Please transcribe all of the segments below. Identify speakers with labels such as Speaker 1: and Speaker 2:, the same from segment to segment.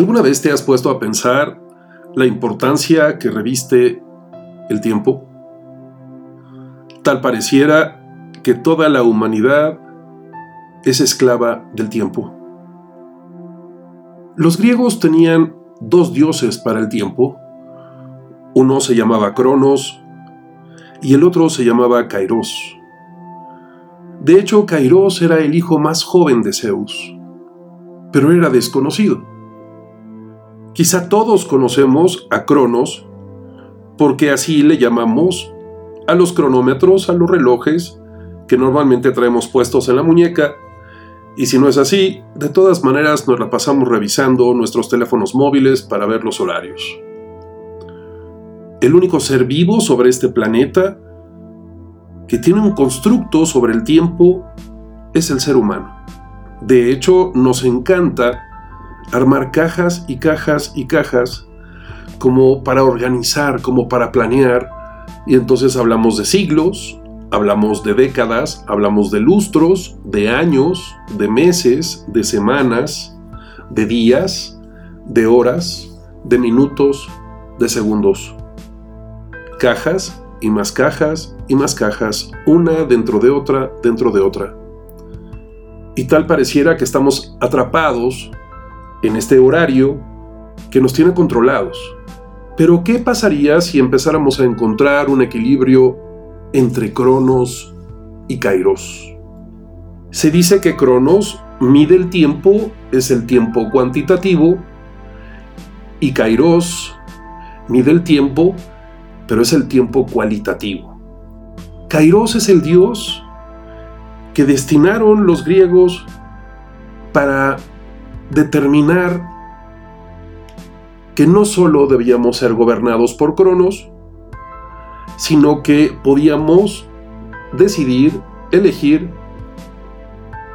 Speaker 1: ¿Alguna vez te has puesto a pensar la importancia que reviste el tiempo? Tal pareciera que toda la humanidad es esclava del tiempo. Los griegos tenían dos dioses para el tiempo. Uno se llamaba Cronos y el otro se llamaba Kairos. De hecho, Kairos era el hijo más joven de Zeus, pero era desconocido. Quizá todos conocemos a Cronos porque así le llamamos a los cronómetros, a los relojes que normalmente traemos puestos en la muñeca. Y si no es así, de todas maneras nos la pasamos revisando nuestros teléfonos móviles para ver los horarios. El único ser vivo sobre este planeta que tiene un constructo sobre el tiempo es el ser humano. De hecho, nos encanta armar cajas y cajas y cajas como para organizar, como para planear. Y entonces hablamos de siglos, hablamos de décadas, hablamos de lustros, de años, de meses, de semanas, de días, de horas, de minutos, de segundos. Cajas y más cajas y más cajas, una dentro de otra, dentro de otra. Y tal pareciera que estamos atrapados en este horario que nos tiene controlados. Pero ¿qué pasaría si empezáramos a encontrar un equilibrio entre Cronos y Kairos? Se dice que Cronos mide el tiempo, es el tiempo cuantitativo, y Kairos mide el tiempo pero es el tiempo cualitativo. Kairos es el dios que destinaron los griegos para determinar que no solo debíamos ser gobernados por Cronos, sino que podíamos decidir, elegir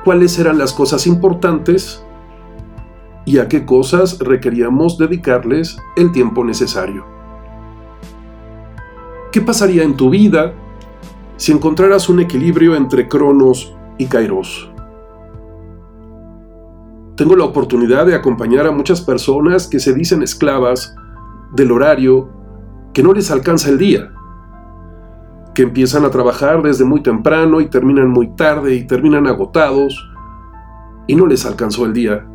Speaker 1: cuáles eran las cosas importantes y a qué cosas requeríamos dedicarles el tiempo necesario. ¿Qué pasaría en tu vida si encontraras un equilibrio entre Cronos y Kairos? Tengo la oportunidad de acompañar a muchas personas que se dicen esclavas del horario que no les alcanza el día, que empiezan a trabajar desde muy temprano y terminan muy tarde y terminan agotados y no les alcanzó el día.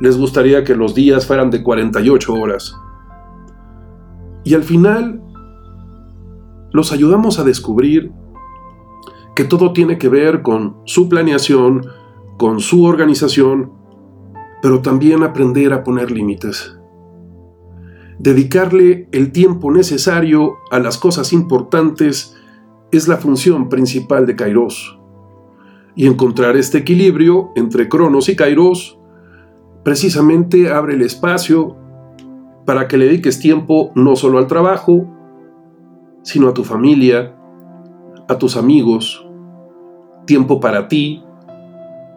Speaker 1: Les gustaría que los días fueran de 48 horas. Y al final los ayudamos a descubrir que todo tiene que ver con su planeación, con su organización, pero también aprender a poner límites. Dedicarle el tiempo necesario a las cosas importantes es la función principal de Kairos. Y encontrar este equilibrio entre Cronos y Kairos precisamente abre el espacio para que le dediques tiempo no solo al trabajo, sino a tu familia, a tus amigos, tiempo para ti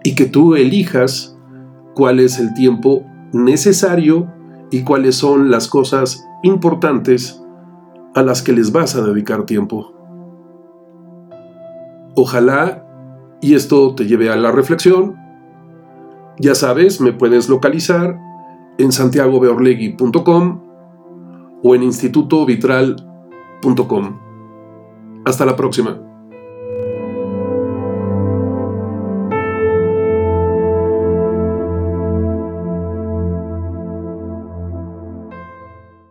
Speaker 1: y que tú elijas cuál es el tiempo necesario y cuáles son las cosas importantes a las que les vas a dedicar tiempo. Ojalá y esto te lleve a la reflexión. Ya sabes, me puedes localizar en santiagobeorlegui.com o en Instituto Vitral hasta la próxima.